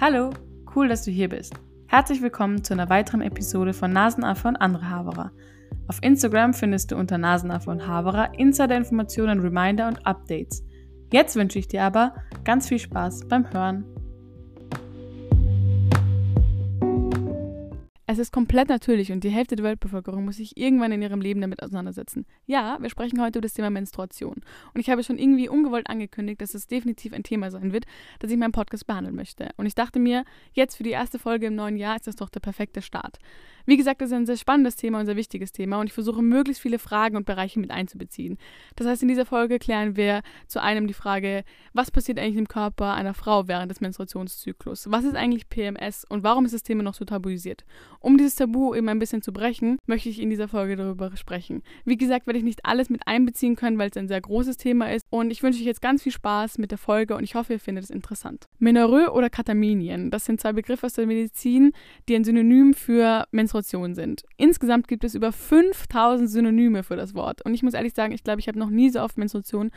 Hallo, cool, dass du hier bist. Herzlich willkommen zu einer weiteren Episode von Nasenaffe und andere Haberer. Auf Instagram findest du unter Nasenaffe und Haberer Insider-Informationen, Reminder und Updates. Jetzt wünsche ich dir aber ganz viel Spaß beim Hören. Es ist komplett natürlich und die Hälfte der Weltbevölkerung muss sich irgendwann in ihrem Leben damit auseinandersetzen. Ja, wir sprechen heute über das Thema Menstruation. Und ich habe schon irgendwie ungewollt angekündigt, dass es definitiv ein Thema sein wird, das ich in meinem Podcast behandeln möchte. Und ich dachte mir, jetzt für die erste Folge im neuen Jahr ist das doch der perfekte Start. Wie gesagt, das ist ein sehr spannendes Thema und sehr wichtiges Thema und ich versuche möglichst viele Fragen und Bereiche mit einzubeziehen. Das heißt, in dieser Folge klären wir zu einem die Frage, was passiert eigentlich im Körper einer Frau während des Menstruationszyklus? Was ist eigentlich PMS und warum ist das Thema noch so tabuisiert? Um dieses Tabu eben ein bisschen zu brechen, möchte ich in dieser Folge darüber sprechen. Wie gesagt, werde ich nicht alles mit einbeziehen können, weil es ein sehr großes Thema ist und ich wünsche euch jetzt ganz viel Spaß mit der Folge und ich hoffe, ihr findet es interessant. Menorrhoe oder Kataminien, das sind zwei Begriffe aus der Medizin, die ein Synonym für Menstruation Menstruation sind. Insgesamt gibt es über 5000 Synonyme für das Wort. Und ich muss ehrlich sagen, ich glaube, ich habe noch nie so oft Menstruation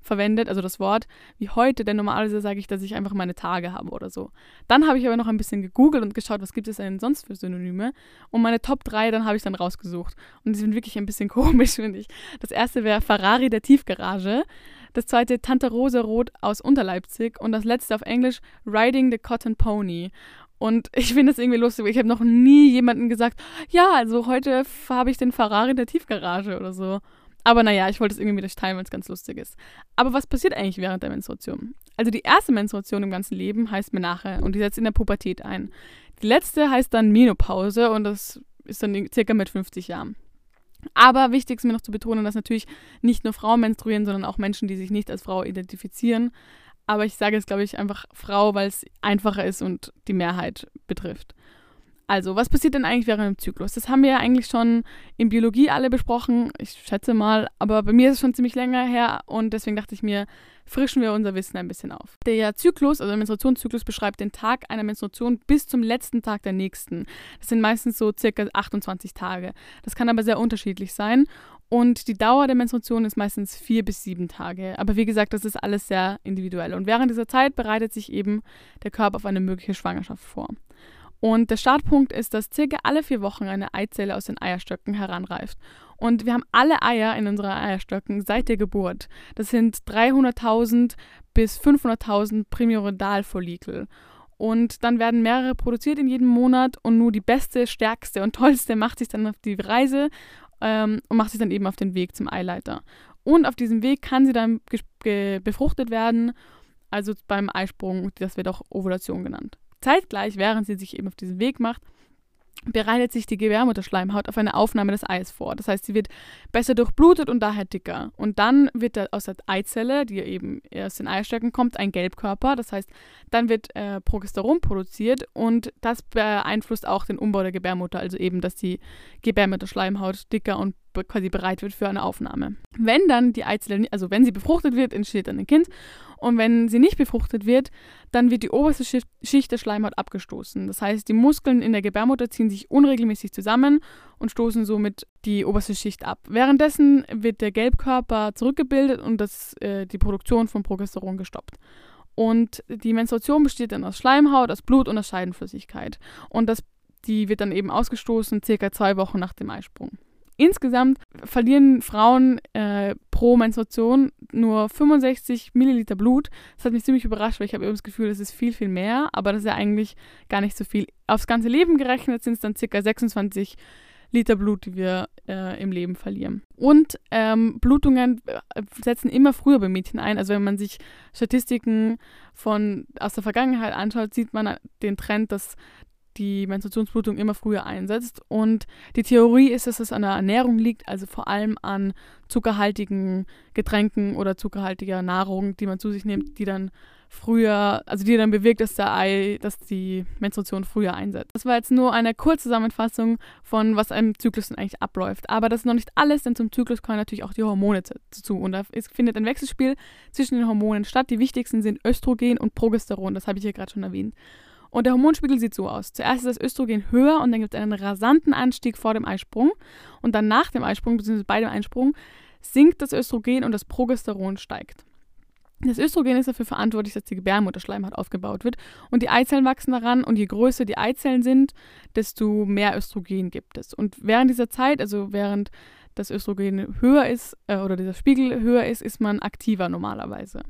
verwendet, also das Wort, wie heute, denn normalerweise sage ich, dass ich einfach meine Tage habe oder so. Dann habe ich aber noch ein bisschen gegoogelt und geschaut, was gibt es denn sonst für Synonyme. Und meine Top 3, dann habe ich dann rausgesucht. Und die sind wirklich ein bisschen komisch, finde ich. Das erste wäre Ferrari der Tiefgarage. Das zweite Tante Rose Rot aus Unterleipzig. Und das letzte auf Englisch Riding the Cotton Pony. Und ich finde es irgendwie lustig, ich habe noch nie jemanden gesagt, ja, also heute habe ich den Ferrari in der Tiefgarage oder so. Aber naja, ich wollte es irgendwie mit euch teilen, weil es ganz lustig ist. Aber was passiert eigentlich während der Menstruation? Also die erste Menstruation im ganzen Leben heißt Menache und die setzt in der Pubertät ein. Die letzte heißt dann Menopause und das ist dann circa mit 50 Jahren. Aber wichtig ist mir noch zu betonen, dass natürlich nicht nur Frauen menstruieren, sondern auch Menschen, die sich nicht als Frau identifizieren. Aber ich sage jetzt, glaube ich, einfach Frau, weil es einfacher ist und die Mehrheit betrifft. Also, was passiert denn eigentlich während dem Zyklus? Das haben wir ja eigentlich schon in Biologie alle besprochen, ich schätze mal, aber bei mir ist es schon ziemlich länger her und deswegen dachte ich mir, frischen wir unser Wissen ein bisschen auf. Der Zyklus, also der Menstruationszyklus, beschreibt den Tag einer Menstruation bis zum letzten Tag der nächsten. Das sind meistens so circa 28 Tage. Das kann aber sehr unterschiedlich sein und die Dauer der Menstruation ist meistens vier bis sieben Tage. Aber wie gesagt, das ist alles sehr individuell. Und während dieser Zeit bereitet sich eben der Körper auf eine mögliche Schwangerschaft vor. Und der Startpunkt ist, dass circa alle vier Wochen eine Eizelle aus den Eierstöcken heranreift. Und wir haben alle Eier in unseren Eierstöcken seit der Geburt. Das sind 300.000 bis 500.000 Primordialfollikel. Und dann werden mehrere produziert in jedem Monat und nur die beste, stärkste und tollste macht sich dann auf die Reise ähm, und macht sich dann eben auf den Weg zum Eileiter. Und auf diesem Weg kann sie dann befruchtet werden, also beim Eisprung, das wird auch Ovulation genannt. Zeitgleich, während sie sich eben auf diesen Weg macht, bereitet sich die Gebärmutterschleimhaut auf eine Aufnahme des Eies vor. Das heißt, sie wird besser durchblutet und daher dicker. Und dann wird aus der Eizelle, die eben aus den Eistöcken kommt, ein Gelbkörper. Das heißt, dann wird äh, Progesteron produziert und das beeinflusst auch den Umbau der Gebärmutter, also eben, dass die Gebärmutterschleimhaut dicker und quasi bereit wird für eine Aufnahme. Wenn dann die Eizelle, also wenn sie befruchtet wird, entsteht dann ein Kind und wenn sie nicht befruchtet wird, dann wird die oberste Schicht der Schleimhaut abgestoßen. Das heißt, die Muskeln in der Gebärmutter ziehen sich unregelmäßig zusammen und stoßen somit die oberste Schicht ab. Währenddessen wird der Gelbkörper zurückgebildet und das, äh, die Produktion von Progesteron gestoppt. Und die Menstruation besteht dann aus Schleimhaut, aus Blut und aus Scheidenflüssigkeit. Und das, die wird dann eben ausgestoßen circa zwei Wochen nach dem Eisprung. Insgesamt verlieren Frauen äh, pro Menstruation nur 65 Milliliter Blut. Das hat mich ziemlich überrascht, weil ich habe das Gefühl, das ist viel, viel mehr, aber das ist ja eigentlich gar nicht so viel. Aufs ganze Leben gerechnet sind es dann circa 26 Liter Blut, die wir äh, im Leben verlieren. Und ähm, Blutungen äh, setzen immer früher bei Mädchen ein. Also wenn man sich Statistiken von aus der Vergangenheit anschaut, sieht man den Trend, dass die Menstruationsblutung immer früher einsetzt. Und die Theorie ist, dass es an der Ernährung liegt, also vor allem an zuckerhaltigen Getränken oder zuckerhaltiger Nahrung, die man zu sich nimmt, die dann früher, also die dann bewirkt, dass der Ei, dass die Menstruation früher einsetzt. Das war jetzt nur eine kurze Zusammenfassung von, was einem Zyklus denn eigentlich abläuft. Aber das ist noch nicht alles, denn zum Zyklus kommen natürlich auch die Hormone dazu. Und da findet ein Wechselspiel zwischen den Hormonen statt. Die wichtigsten sind Östrogen und Progesteron, das habe ich hier gerade schon erwähnt. Und der Hormonspiegel sieht so aus. Zuerst ist das Östrogen höher und dann gibt es einen rasanten Anstieg vor dem Eisprung. Und dann nach dem Eisprung, beziehungsweise bei dem Eisprung, sinkt das Östrogen und das Progesteron steigt. Das Östrogen ist dafür verantwortlich, dass die Gebärmutterschleimhaut aufgebaut wird und die Eizellen wachsen daran und je größer die Eizellen sind, desto mehr Östrogen gibt es. Und während dieser Zeit, also während das Östrogen höher ist äh, oder dieser Spiegel höher ist, ist man aktiver normalerweise.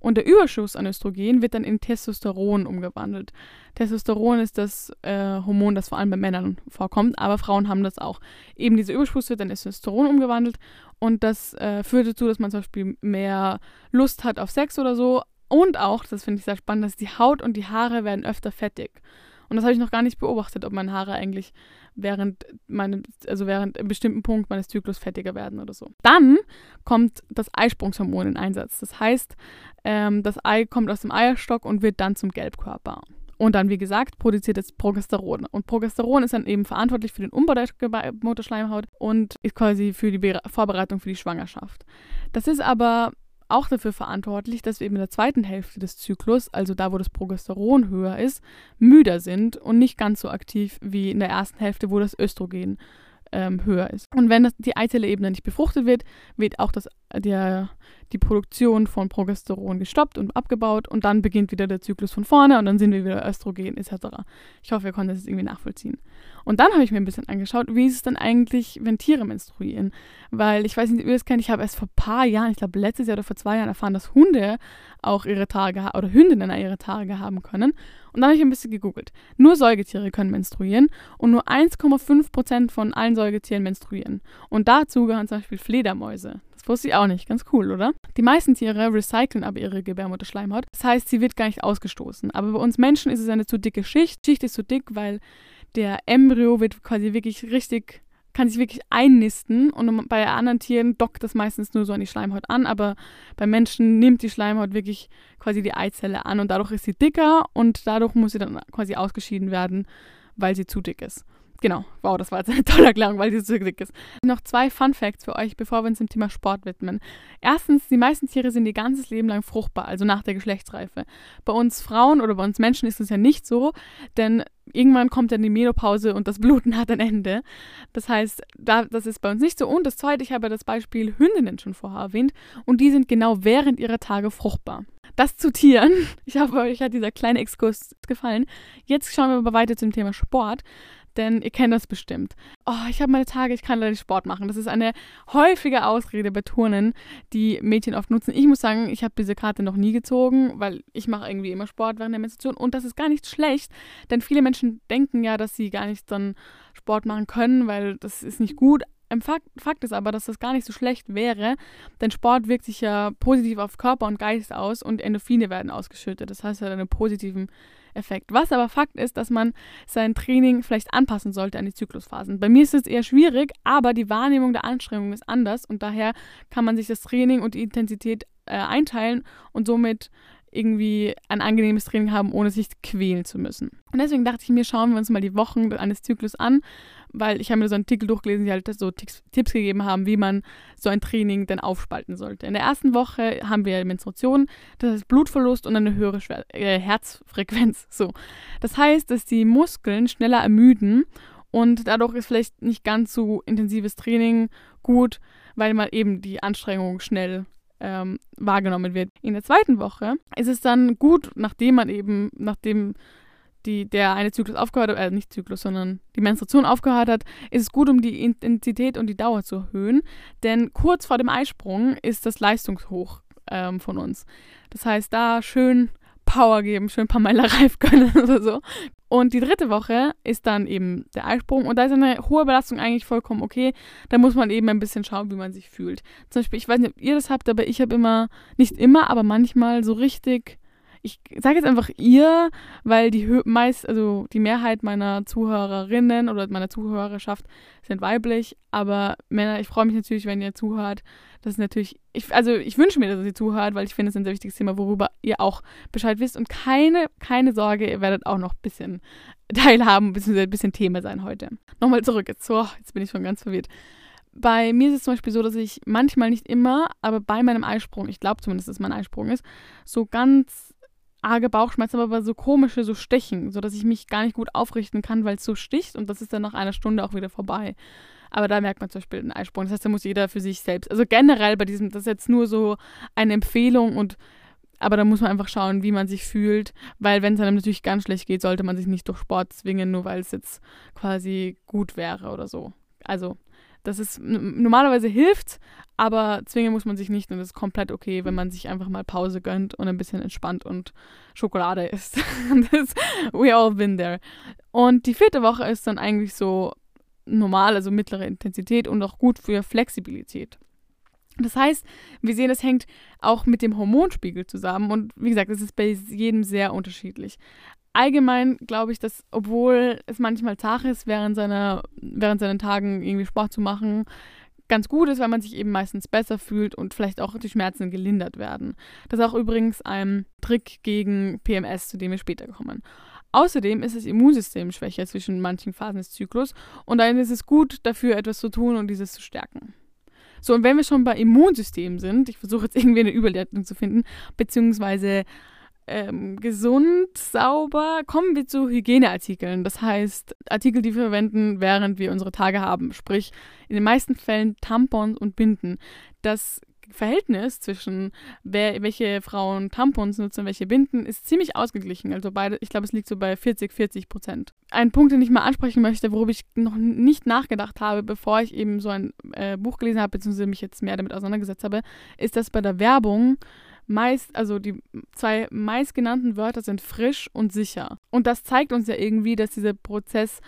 Und der Überschuss an Östrogen wird dann in Testosteron umgewandelt. Testosteron ist das äh, Hormon, das vor allem bei Männern vorkommt, aber Frauen haben das auch. Eben dieser Überschuss wird dann in Testosteron umgewandelt und das äh, führt dazu, dass man zum Beispiel mehr Lust hat auf Sex oder so. Und auch, das finde ich sehr spannend, dass die Haut und die Haare werden öfter fettig. Und das habe ich noch gar nicht beobachtet, ob meine Haare eigentlich während meine, also während einem bestimmten Punkt meines Zyklus fettiger werden oder so. Dann kommt das Eisprungshormon in Einsatz. Das heißt, ähm, das Ei kommt aus dem Eierstock und wird dann zum Gelbkörper. Und dann, wie gesagt, produziert es Progesteron. Und Progesteron ist dann eben verantwortlich für den Umbau der Motorschleimhaut und ist quasi für die Be Vorbereitung für die Schwangerschaft. Das ist aber auch dafür verantwortlich, dass wir eben in der zweiten Hälfte des Zyklus, also da, wo das Progesteron höher ist, müder sind und nicht ganz so aktiv wie in der ersten Hälfte, wo das Östrogen ähm, höher ist. Und wenn das, die Eizelle-Ebene nicht befruchtet wird, wird auch das, der, die Produktion von Progesteron gestoppt und abgebaut und dann beginnt wieder der Zyklus von vorne und dann sind wir wieder Östrogen etc. Ich hoffe, ihr konntet das irgendwie nachvollziehen. Und dann habe ich mir ein bisschen angeschaut, wie ist es denn eigentlich, wenn Tiere menstruieren? Weil ich weiß nicht, ob ihr das kennt, ich habe erst vor ein paar Jahren, ich glaube letztes Jahr oder vor zwei Jahren erfahren, dass Hunde auch ihre Tage oder Hündinnen ihre Tage haben können. Und dann habe ich ein bisschen gegoogelt. Nur Säugetiere können menstruieren und nur 1,5% von allen Säugetieren menstruieren. Und dazu gehören zum Beispiel Fledermäuse. Das wusste ich auch nicht. Ganz cool, oder? Die meisten Tiere recyceln aber ihre Gebärmutterschleimhaut. Das heißt, sie wird gar nicht ausgestoßen. Aber bei uns Menschen ist es eine zu dicke Schicht. Die Schicht ist zu dick, weil der Embryo wird quasi wirklich richtig kann sich wirklich einnisten und bei anderen Tieren dockt das meistens nur so an die Schleimhaut an, aber bei Menschen nimmt die Schleimhaut wirklich quasi die Eizelle an und dadurch ist sie dicker und dadurch muss sie dann quasi ausgeschieden werden, weil sie zu dick ist. Genau, wow, das war jetzt eine tolle Erklärung, weil sie so dick ist. Noch zwei Fun Facts für euch, bevor wir uns dem Thema Sport widmen. Erstens, die meisten Tiere sind ihr ganzes Leben lang fruchtbar, also nach der Geschlechtsreife. Bei uns Frauen oder bei uns Menschen ist es ja nicht so, denn irgendwann kommt dann die Menopause und das Bluten hat ein Ende. Das heißt, da, das ist bei uns nicht so. Und das zweite, ich habe das Beispiel Hündinnen schon vorher erwähnt und die sind genau während ihrer Tage fruchtbar. Das zu Tieren. Ich hoffe, euch hat dieser kleine Exkurs gefallen. Jetzt schauen wir aber weiter zum Thema Sport denn ihr kennt das bestimmt. Oh, ich habe meine Tage, ich kann leider nicht Sport machen. Das ist eine häufige Ausrede bei Turnen, die Mädchen oft nutzen. Ich muss sagen, ich habe diese Karte noch nie gezogen, weil ich mache irgendwie immer Sport während der Menstruation und das ist gar nicht schlecht, denn viele Menschen denken ja, dass sie gar nicht dann Sport machen können, weil das ist nicht gut. Im Fakt, Fakt, ist aber, dass das gar nicht so schlecht wäre, denn Sport wirkt sich ja positiv auf Körper und Geist aus und Endorphine werden ausgeschüttet. Das heißt, hat einen positiven Effekt. Was aber Fakt ist, dass man sein Training vielleicht anpassen sollte an die Zyklusphasen. Bei mir ist es eher schwierig, aber die Wahrnehmung der Anstrengung ist anders und daher kann man sich das Training und die Intensität äh, einteilen und somit irgendwie ein angenehmes Training haben, ohne sich quälen zu müssen. Und deswegen dachte ich mir, schauen wir uns mal die Wochen eines Zyklus an, weil ich habe mir so einen Artikel durchgelesen, die halt so Tipps gegeben haben, wie man so ein Training dann aufspalten sollte. In der ersten Woche haben wir Menstruation, das heißt Blutverlust und eine höhere Schwer äh, Herzfrequenz. So. Das heißt, dass die Muskeln schneller ermüden und dadurch ist vielleicht nicht ganz so intensives Training gut, weil man eben die Anstrengung schnell ähm, wahrgenommen wird. In der zweiten Woche ist es dann gut, nachdem man eben, nachdem die, der eine Zyklus aufgehört hat, äh, nicht Zyklus, sondern die Menstruation aufgehört hat, ist es gut, um die Intensität und die Dauer zu erhöhen. Denn kurz vor dem Eisprung ist das Leistungshoch ähm, von uns. Das heißt, da schön Power geben, schön ein paar Meiler reif können oder so. Und die dritte Woche ist dann eben der Eisprung und da ist eine hohe Belastung eigentlich vollkommen okay. Da muss man eben ein bisschen schauen, wie man sich fühlt. Zum Beispiel, ich weiß nicht, ob ihr das habt, aber ich habe immer, nicht immer, aber manchmal so richtig ich sage jetzt einfach ihr, weil die meist, also die Mehrheit meiner Zuhörerinnen oder meiner Zuhörerschaft sind weiblich, aber Männer, ich freue mich natürlich, wenn ihr zuhört. Das ist natürlich, ich, also ich wünsche mir, dass ihr zuhört, weil ich finde, es ist ein sehr wichtiges Thema, worüber ihr auch Bescheid wisst. Und keine, keine Sorge, ihr werdet auch noch ein bisschen teilhaben, ein bisschen Thema sein heute. Nochmal zurück, jetzt, oh, jetzt bin ich schon ganz verwirrt. Bei mir ist es zum Beispiel so, dass ich manchmal nicht immer, aber bei meinem Eisprung, ich glaube zumindest, dass mein Eisprung ist, so ganz arge Bauchschmerzen, aber so komische, so Stechen, sodass ich mich gar nicht gut aufrichten kann, weil es so sticht und das ist dann nach einer Stunde auch wieder vorbei. Aber da merkt man zum Beispiel einen Eisprung. Das heißt, da muss jeder für sich selbst, also generell bei diesem, das ist jetzt nur so eine Empfehlung und aber da muss man einfach schauen, wie man sich fühlt, weil wenn es einem natürlich ganz schlecht geht, sollte man sich nicht durch Sport zwingen, nur weil es jetzt quasi gut wäre oder so. Also das ist normalerweise hilft, aber zwingen muss man sich nicht und es ist komplett okay, wenn man sich einfach mal Pause gönnt und ein bisschen entspannt und Schokolade isst. das, we all been there. Und die vierte Woche ist dann eigentlich so normal, also mittlere Intensität und auch gut für Flexibilität. Das heißt, wir sehen, das hängt auch mit dem Hormonspiegel zusammen und wie gesagt, es ist bei jedem sehr unterschiedlich. Allgemein glaube ich, dass obwohl es manchmal zart ist, während, seiner, während seinen Tagen irgendwie Sport zu machen, ganz gut ist, weil man sich eben meistens besser fühlt und vielleicht auch die Schmerzen gelindert werden. Das ist auch übrigens ein Trick gegen PMS, zu dem wir später kommen. Außerdem ist das Immunsystem schwächer zwischen manchen Phasen des Zyklus und dann ist es gut, dafür etwas zu tun und dieses zu stärken. So, und wenn wir schon bei Immunsystemen sind, ich versuche jetzt irgendwie eine Überleitung zu finden, beziehungsweise ähm, gesund, sauber, kommen wir zu Hygieneartikeln. Das heißt, Artikel, die wir verwenden, während wir unsere Tage haben. Sprich, in den meisten Fällen Tampons und Binden. Das Verhältnis zwischen wer, welche Frauen Tampons nutzen und welche Binden ist ziemlich ausgeglichen. Also beide, ich glaube, es liegt so bei 40, 40 Prozent. Ein Punkt, den ich mal ansprechen möchte, worüber ich noch nicht nachgedacht habe, bevor ich eben so ein äh, Buch gelesen habe, beziehungsweise mich jetzt mehr damit auseinandergesetzt habe, ist, dass bei der Werbung meist, also die zwei meistgenannten Wörter sind frisch und sicher. Und das zeigt uns ja irgendwie, dass dieser Prozess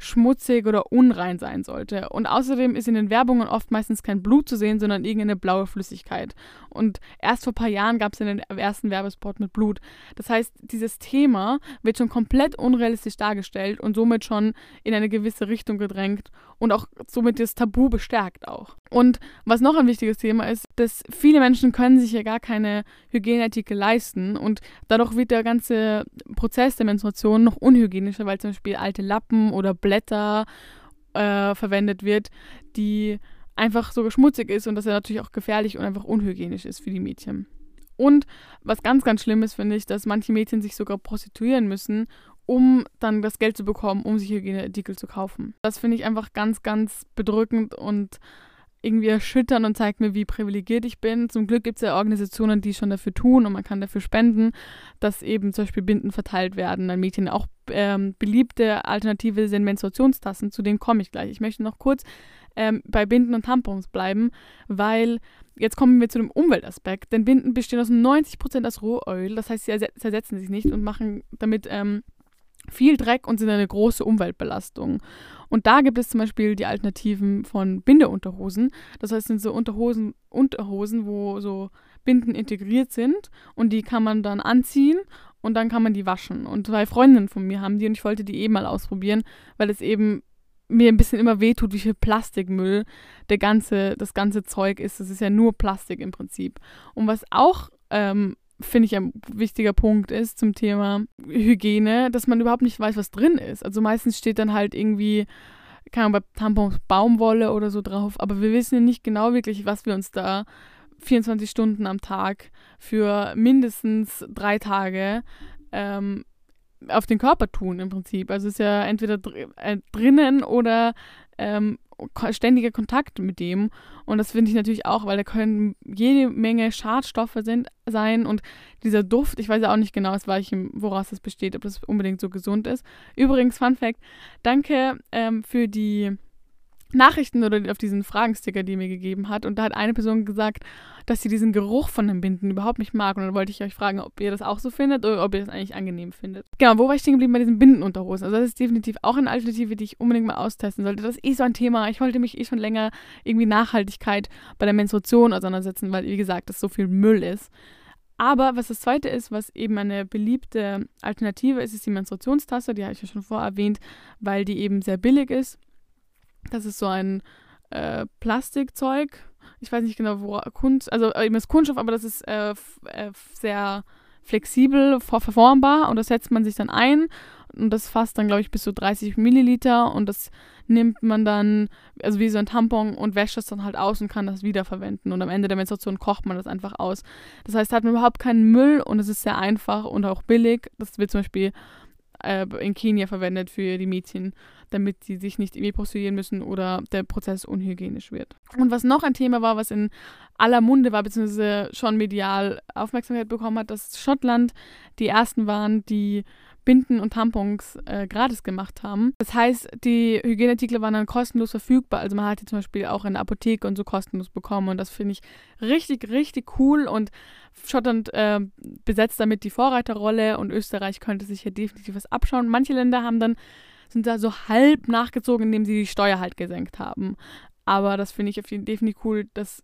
schmutzig oder unrein sein sollte. Und außerdem ist in den Werbungen oft meistens kein Blut zu sehen, sondern irgendeine blaue Flüssigkeit. Und erst vor ein paar Jahren gab es den ersten Werbespot mit Blut. Das heißt, dieses Thema wird schon komplett unrealistisch dargestellt und somit schon in eine gewisse Richtung gedrängt und auch somit das Tabu bestärkt auch. Und was noch ein wichtiges Thema ist, dass viele Menschen können sich ja gar keine Hygieneartikel leisten und dadurch wird der ganze Prozess der Menstruation noch unhygienischer, weil zum Beispiel alte Lappen oder Blätter Blätter äh, verwendet wird, die einfach so schmutzig ist und das ja natürlich auch gefährlich und einfach unhygienisch ist für die Mädchen. Und was ganz, ganz schlimm ist, finde ich, dass manche Mädchen sich sogar prostituieren müssen, um dann das Geld zu bekommen, um sich Hygieneartikel zu kaufen. Das finde ich einfach ganz, ganz bedrückend und irgendwie erschüttern und zeigt mir, wie privilegiert ich bin. Zum Glück gibt es ja Organisationen, die schon dafür tun und man kann dafür spenden, dass eben zum Beispiel Binden verteilt werden an Mädchen. Auch ähm, beliebte Alternative sind Menstruationstassen, zu denen komme ich gleich. Ich möchte noch kurz ähm, bei Binden und Tampons bleiben, weil jetzt kommen wir zu dem Umweltaspekt. Denn Binden bestehen aus 90% aus Rohöl, das heißt, sie zersetzen sich nicht und machen damit ähm, viel Dreck und sind eine große Umweltbelastung. Und da gibt es zum Beispiel die Alternativen von Bindeunterhosen. Das heißt, sind so Unterhosen, Unterhosen, wo so Binden integriert sind und die kann man dann anziehen und dann kann man die waschen. Und zwei Freundinnen von mir haben die und ich wollte die eben mal ausprobieren, weil es eben mir ein bisschen immer wehtut, wie viel Plastikmüll der ganze, das ganze Zeug ist. Das ist ja nur Plastik im Prinzip. Und was auch ähm, finde ich, ein wichtiger Punkt ist zum Thema Hygiene, dass man überhaupt nicht weiß, was drin ist. Also meistens steht dann halt irgendwie, keine Ahnung, bei Tampons Baumwolle oder so drauf, aber wir wissen ja nicht genau wirklich, was wir uns da 24 Stunden am Tag für mindestens drei Tage ähm, auf den Körper tun im Prinzip. Also es ist ja entweder dr äh, drinnen oder ähm, ständiger Kontakt mit dem. Und das finde ich natürlich auch, weil da können jede Menge Schadstoffe sind, sein und dieser Duft, ich weiß ja auch nicht genau, aus welchem, woraus das besteht, ob das unbedingt so gesund ist. Übrigens, Fun Fact, danke ähm, für die Nachrichten oder auf diesen Fragensticker, die mir gegeben hat. Und da hat eine Person gesagt, dass sie diesen Geruch von den Binden überhaupt nicht mag. Und dann wollte ich euch fragen, ob ihr das auch so findet oder ob ihr das eigentlich angenehm findet. Genau, wo war ich stehen geblieben bei diesen Bindenunterhosen? Also das ist definitiv auch eine Alternative, die ich unbedingt mal austesten sollte. Das ist eh so ein Thema. Ich wollte mich eh schon länger irgendwie Nachhaltigkeit bei der Menstruation auseinandersetzen, weil, wie gesagt, das so viel Müll ist. Aber was das zweite ist, was eben eine beliebte Alternative ist, ist die Menstruationstasse. Die habe ich ja schon vorher erwähnt, weil die eben sehr billig ist das ist so ein äh, Plastikzeug. Ich weiß nicht genau, wo Kunst, also äh, eben ist Kunststoff, aber das ist äh, äh, sehr flexibel, verformbar und das setzt man sich dann ein und das fasst dann, glaube ich, bis zu 30 Milliliter und das nimmt man dann, also wie so ein Tampon und wäscht das dann halt aus und kann das wiederverwenden und am Ende der Menstruation kocht man das einfach aus. Das heißt, da hat man überhaupt keinen Müll und es ist sehr einfach und auch billig. Das wird zum Beispiel äh, in Kenia verwendet für die Mädchen, damit sie sich nicht irgendwie prostituieren müssen oder der Prozess unhygienisch wird. Und was noch ein Thema war, was in aller Munde war, beziehungsweise schon medial Aufmerksamkeit bekommen hat, dass Schottland die ersten waren, die Binden und Tampons äh, gratis gemacht haben. Das heißt, die Hygieneartikel waren dann kostenlos verfügbar. Also man hat die zum Beispiel auch in der Apotheke und so kostenlos bekommen. Und das finde ich richtig, richtig cool. Und Schottland äh, besetzt damit die Vorreiterrolle und Österreich könnte sich hier definitiv was abschauen. Manche Länder haben dann sind da so halb nachgezogen, indem sie die Steuer halt gesenkt haben. Aber das finde ich definitiv cool, dass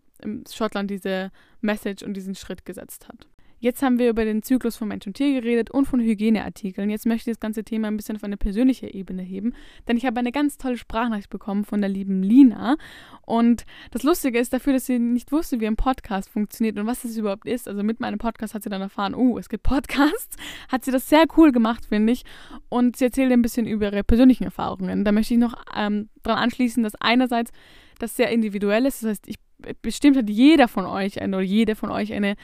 Schottland diese Message und diesen Schritt gesetzt hat. Jetzt haben wir über den Zyklus von Mensch und Tier geredet und von Hygieneartikeln. Jetzt möchte ich das ganze Thema ein bisschen auf eine persönliche Ebene heben, denn ich habe eine ganz tolle Sprachnachricht bekommen von der lieben Lina. Und das Lustige ist dafür, dass sie nicht wusste, wie ein Podcast funktioniert und was das überhaupt ist. Also mit meinem Podcast hat sie dann erfahren, oh, es gibt Podcasts. Hat sie das sehr cool gemacht, finde ich. Und sie erzählt ein bisschen über ihre persönlichen Erfahrungen. Da möchte ich noch ähm, daran anschließen, dass einerseits das sehr individuell ist. Das heißt, ich bestimmt hat jeder von euch eine oder jede von euch eine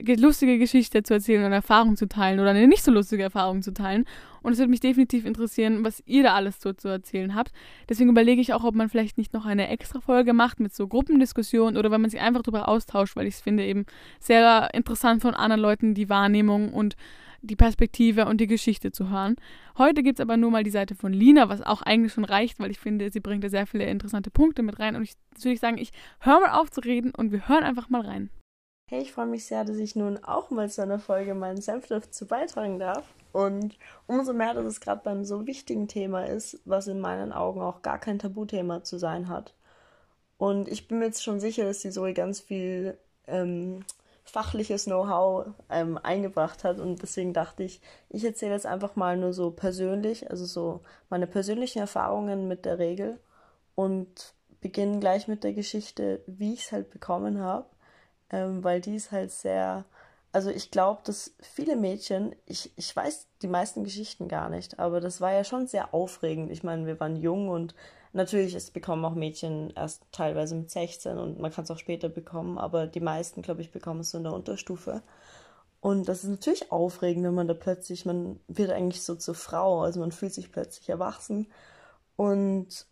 lustige Geschichte zu erzählen oder Erfahrung zu teilen oder eine nicht so lustige Erfahrung zu teilen. Und es würde mich definitiv interessieren, was ihr da alles so zu erzählen habt. Deswegen überlege ich auch, ob man vielleicht nicht noch eine extra Folge macht mit so Gruppendiskussionen oder wenn man sich einfach darüber austauscht, weil ich es finde eben sehr interessant von anderen Leuten die Wahrnehmung und die Perspektive und die Geschichte zu hören. Heute gibt es aber nur mal die Seite von Lina, was auch eigentlich schon reicht, weil ich finde, sie bringt da sehr viele interessante Punkte mit rein. Und ich würde sagen, ich höre mal auf zu reden und wir hören einfach mal rein. Hey, ich freue mich sehr, dass ich nun auch mal zu einer Folge meinen Senf dazu beitragen darf. Und umso mehr, dass es gerade beim so wichtigen Thema ist, was in meinen Augen auch gar kein Tabuthema zu sein hat. Und ich bin mir jetzt schon sicher, dass die Zoe ganz viel ähm, fachliches Know-how ähm, eingebracht hat. Und deswegen dachte ich, ich erzähle jetzt einfach mal nur so persönlich, also so meine persönlichen Erfahrungen mit der Regel und beginne gleich mit der Geschichte, wie ich es halt bekommen habe ähm, weil die ist halt sehr, also ich glaube, dass viele Mädchen, ich, ich weiß die meisten Geschichten gar nicht, aber das war ja schon sehr aufregend. Ich meine, wir waren jung und natürlich, es bekommen auch Mädchen erst teilweise mit 16 und man kann es auch später bekommen, aber die meisten, glaube ich, bekommen es so in der Unterstufe. Und das ist natürlich aufregend, wenn man da plötzlich, man wird eigentlich so zur Frau, also man fühlt sich plötzlich erwachsen. Und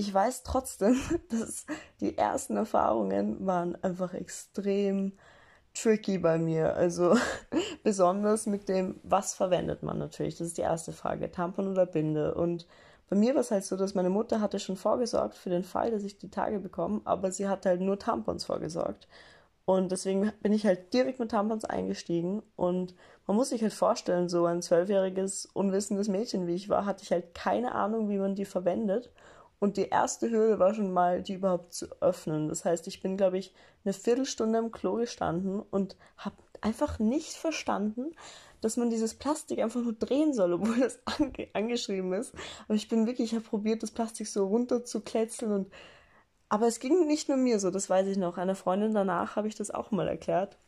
ich weiß trotzdem, dass die ersten Erfahrungen waren einfach extrem tricky bei mir. Also besonders mit dem, was verwendet man natürlich. Das ist die erste Frage. Tampon oder Binde. Und bei mir war es halt so, dass meine Mutter hatte schon vorgesorgt für den Fall, dass ich die Tage bekomme, aber sie hat halt nur Tampons vorgesorgt. Und deswegen bin ich halt direkt mit Tampons eingestiegen. Und man muss sich halt vorstellen, so ein zwölfjähriges, unwissendes Mädchen wie ich war, hatte ich halt keine Ahnung, wie man die verwendet. Und die erste Hürde war schon mal, die überhaupt zu öffnen. Das heißt, ich bin, glaube ich, eine Viertelstunde im Klo gestanden und habe einfach nicht verstanden, dass man dieses Plastik einfach nur drehen soll, obwohl das ange angeschrieben ist. Aber ich bin wirklich, ich habe probiert, das Plastik so runter zu kletzeln und aber es ging nicht nur mir so, das weiß ich noch. Einer Freundin danach habe ich das auch mal erklärt.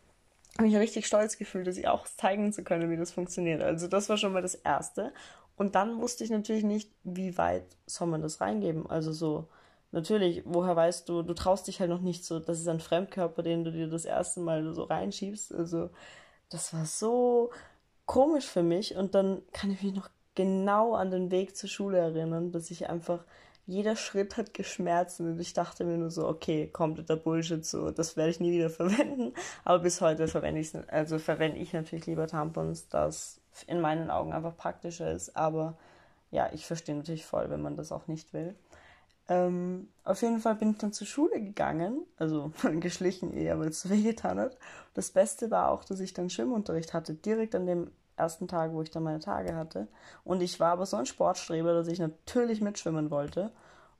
Habe mich richtig stolz gefühlt, dass ich auch zeigen zu können, wie das funktioniert. Also das war schon mal das Erste. Und dann wusste ich natürlich nicht, wie weit soll man das reingeben. Also so, natürlich, woher weißt du, du traust dich halt noch nicht so, das ist ein Fremdkörper, den du dir das erste Mal so reinschiebst. Also das war so komisch für mich. Und dann kann ich mich noch genau an den Weg zur Schule erinnern, dass ich einfach, jeder Schritt hat geschmerzt und ich dachte mir nur so, okay, kompletter Bullshit, so, das werde ich nie wieder verwenden. Aber bis heute verwende ich also verwende ich natürlich lieber Tampons, das in meinen Augen einfach praktischer ist. Aber ja, ich verstehe natürlich voll, wenn man das auch nicht will. Ähm, auf jeden Fall bin ich dann zur Schule gegangen, also geschlichen eher, weil es so wehgetan hat. Das Beste war auch, dass ich dann Schwimmunterricht hatte, direkt an dem ersten Tag, wo ich dann meine Tage hatte. Und ich war aber so ein Sportstreber, dass ich natürlich mitschwimmen wollte.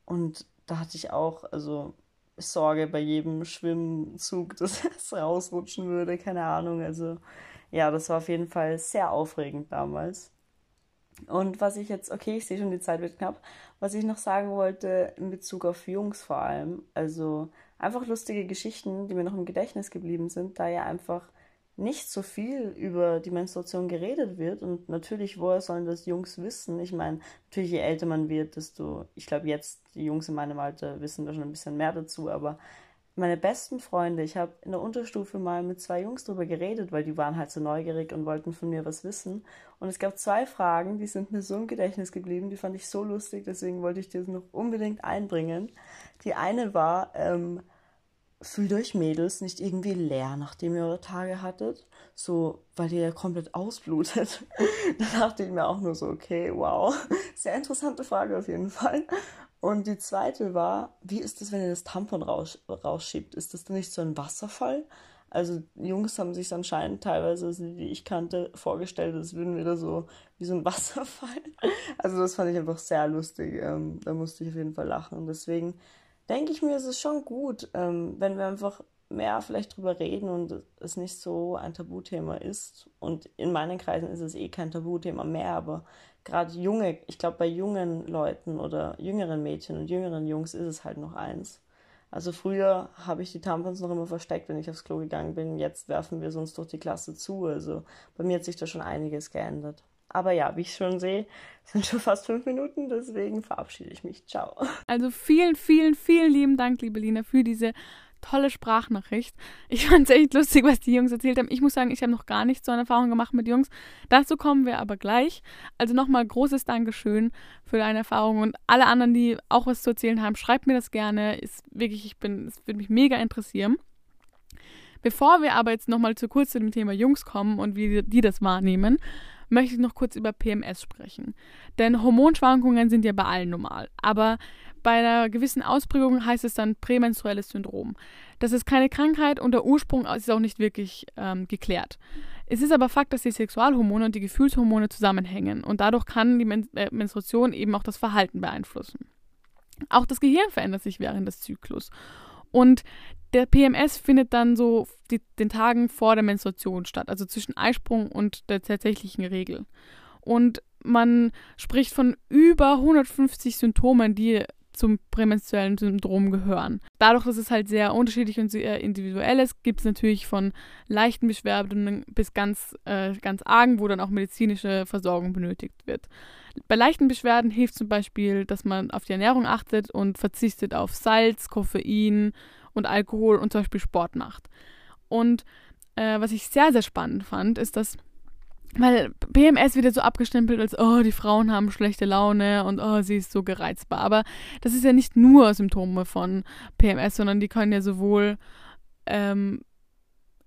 Und da hatte ich auch, also Sorge bei jedem Schwimmzug, dass es rausrutschen würde, keine Ahnung. Also ja, das war auf jeden Fall sehr aufregend damals. Und was ich jetzt, okay, ich sehe schon, die Zeit wird knapp, was ich noch sagen wollte in Bezug auf Jungs vor allem, also einfach lustige Geschichten, die mir noch im Gedächtnis geblieben sind, da ja einfach nicht so viel über die Menstruation geredet wird und natürlich, woher sollen das Jungs wissen? Ich meine, natürlich, je älter man wird, desto, ich glaube, jetzt, die Jungs in meinem Alter wissen da schon ein bisschen mehr dazu, aber meine besten Freunde, ich habe in der Unterstufe mal mit zwei Jungs drüber geredet, weil die waren halt so neugierig und wollten von mir was wissen. Und es gab zwei Fragen, die sind mir so im Gedächtnis geblieben, die fand ich so lustig, deswegen wollte ich dir noch unbedingt einbringen. Die eine war, ähm, fühlt euch Mädels nicht irgendwie leer, nachdem ihr eure Tage hattet? So, weil ihr ja komplett ausblutet. da dachte ich mir auch nur so, okay, wow. Sehr interessante Frage auf jeden Fall. Und die zweite war, wie ist es, wenn ihr das Tampon raus, rausschiebt? Ist das dann nicht so ein Wasserfall? Also Jungs haben sich anscheinend teilweise, die ich kannte, vorgestellt, als würden wir da so wie so ein Wasserfall. Also das fand ich einfach sehr lustig. Ähm, da musste ich auf jeden Fall lachen. Und deswegen denke ich mir, es ist schon gut, ähm, wenn wir einfach mehr vielleicht drüber reden und es nicht so ein Tabuthema ist. Und in meinen Kreisen ist es eh kein Tabuthema mehr, aber gerade junge, ich glaube bei jungen Leuten oder jüngeren Mädchen und jüngeren Jungs ist es halt noch eins. Also früher habe ich die Tampons noch immer versteckt, wenn ich aufs Klo gegangen bin. Jetzt werfen wir uns durch die Klasse zu. Also bei mir hat sich da schon einiges geändert. Aber ja, wie ich schon sehe, sind schon fast fünf Minuten, deswegen verabschiede ich mich. Ciao. Also vielen, vielen, vielen lieben Dank, liebe Lina, für diese tolle Sprachnachricht. Ich fand es echt lustig, was die Jungs erzählt haben. Ich muss sagen, ich habe noch gar nicht so eine Erfahrung gemacht mit Jungs. Dazu kommen wir aber gleich. Also nochmal großes Dankeschön für deine Erfahrung und alle anderen, die auch was zu erzählen haben, schreibt mir das gerne. Ist wirklich, ich bin, es würde mich mega interessieren. Bevor wir aber jetzt nochmal zu kurz zu dem Thema Jungs kommen und wie die das wahrnehmen, möchte ich noch kurz über PMS sprechen. Denn Hormonschwankungen sind ja bei allen normal. Aber bei einer gewissen Ausprägung heißt es dann prämenstruelles Syndrom. Das ist keine Krankheit und der Ursprung ist auch nicht wirklich ähm, geklärt. Es ist aber Fakt, dass die Sexualhormone und die Gefühlshormone zusammenhängen und dadurch kann die Men äh, Menstruation eben auch das Verhalten beeinflussen. Auch das Gehirn verändert sich während des Zyklus. Und der PMS findet dann so die, den Tagen vor der Menstruation statt, also zwischen Eisprung und der tatsächlichen Regel. Und man spricht von über 150 Symptomen, die zum prämenstruellen Syndrom gehören. Dadurch, dass es halt sehr unterschiedlich und sehr individuell ist, gibt es natürlich von leichten Beschwerden bis ganz, äh, ganz argen, wo dann auch medizinische Versorgung benötigt wird. Bei leichten Beschwerden hilft zum Beispiel, dass man auf die Ernährung achtet und verzichtet auf Salz, Koffein und Alkohol und zum Beispiel Sport macht. Und äh, was ich sehr, sehr spannend fand, ist, dass weil PMS wird ja so abgestempelt als, oh, die Frauen haben schlechte Laune und oh, sie ist so gereizbar. Aber das ist ja nicht nur Symptome von PMS, sondern die können ja sowohl ähm,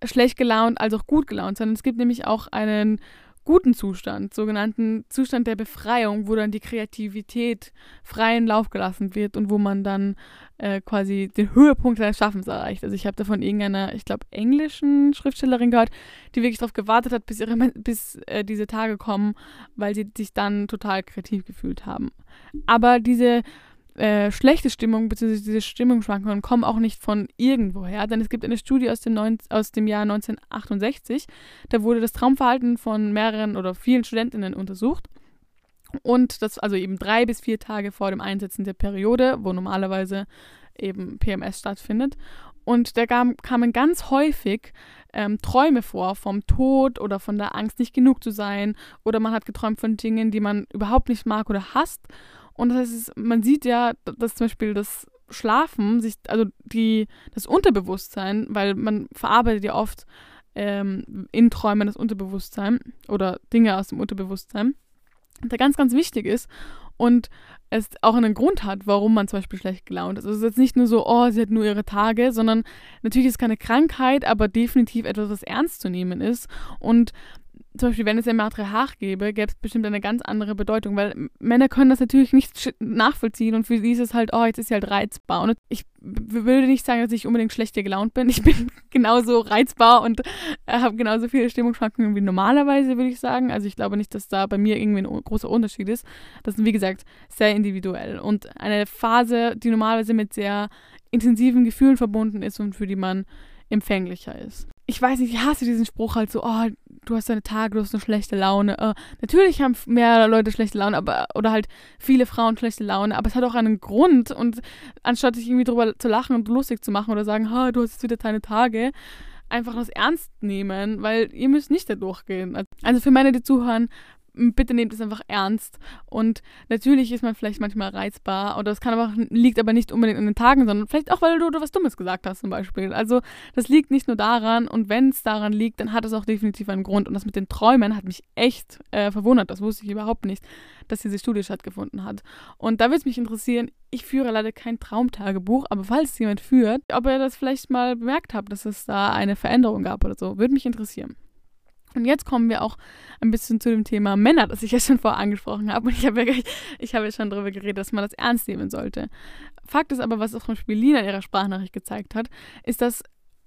schlecht gelaunt als auch gut gelaunt sein. Es gibt nämlich auch einen guten Zustand, sogenannten Zustand der Befreiung, wo dann die Kreativität freien Lauf gelassen wird und wo man dann äh, quasi den Höhepunkt seines Schaffens erreicht. Also ich habe da von irgendeiner, ich glaube, englischen Schriftstellerin gehört, die wirklich darauf gewartet hat, bis, ihre, bis äh, diese Tage kommen, weil sie sich dann total kreativ gefühlt haben. Aber diese äh, schlechte Stimmung bzw. diese Stimmungsschwankungen kommen auch nicht von irgendwoher, denn es gibt eine Studie aus dem, neun, aus dem Jahr 1968, da wurde das Traumverhalten von mehreren oder vielen Studentinnen untersucht und das also eben drei bis vier Tage vor dem Einsetzen der Periode, wo normalerweise eben PMS stattfindet. Und da kam, kamen ganz häufig ähm, Träume vor vom Tod oder von der Angst, nicht genug zu sein. Oder man hat geträumt von Dingen, die man überhaupt nicht mag oder hasst. Und das heißt, man sieht ja, dass zum Beispiel das Schlafen, sich, also die, das Unterbewusstsein, weil man verarbeitet ja oft ähm, in Träumen das Unterbewusstsein oder Dinge aus dem Unterbewusstsein, der ganz, ganz wichtig ist und es auch einen Grund hat, warum man zum Beispiel schlecht gelaunt ist. Also es ist jetzt nicht nur so, oh, sie hat nur ihre Tage, sondern natürlich ist es keine Krankheit, aber definitiv etwas, was ernst zu nehmen ist. Und zum Beispiel, wenn es ein Matriarch gäbe, gäbe es bestimmt eine ganz andere Bedeutung, weil Männer können das natürlich nicht nachvollziehen und für sie ist es halt, oh, jetzt ist sie halt reizbar. Und ich würde nicht sagen, dass ich unbedingt schlechter gelaunt bin. Ich bin genauso reizbar und äh, habe genauso viele Stimmungsschwankungen wie normalerweise, würde ich sagen. Also ich glaube nicht, dass da bei mir irgendwie ein großer Unterschied ist. Das ist, wie gesagt, sehr individuell. Und eine Phase, die normalerweise mit sehr intensiven Gefühlen verbunden ist und für die man empfänglicher ist. Ich weiß nicht, ich hasse diesen Spruch halt so, oh, du hast deine Tage, du hast eine schlechte Laune. Äh, natürlich haben mehr Leute schlechte Laune, aber oder halt viele Frauen schlechte Laune, aber es hat auch einen Grund und anstatt sich irgendwie drüber zu lachen und lustig zu machen oder sagen, ha, du hast jetzt wieder deine Tage, einfach das ernst nehmen, weil ihr müsst nicht da durchgehen. Also für meine, die zuhören, bitte nehmt es einfach ernst. Und natürlich ist man vielleicht manchmal reizbar oder es kann aber liegt aber nicht unbedingt an den Tagen, sondern vielleicht auch, weil du, du was Dummes gesagt hast zum Beispiel. Also das liegt nicht nur daran und wenn es daran liegt, dann hat es auch definitiv einen Grund. Und das mit den Träumen hat mich echt äh, verwundert. Das wusste ich überhaupt nicht, dass diese Studie stattgefunden hat. Und da würde es mich interessieren, ich führe leider kein Traumtagebuch, aber falls jemand führt, ob ihr das vielleicht mal bemerkt habt, dass es da eine Veränderung gab oder so, würde mich interessieren. Und jetzt kommen wir auch ein bisschen zu dem Thema Männer, das ich ja schon vorher angesprochen habe. Und ich habe ja, ich habe schon darüber geredet, dass man das ernst nehmen sollte. Fakt ist aber, was auch zum Beispiel Lina in ihrer Sprachnachricht gezeigt hat, ist, dass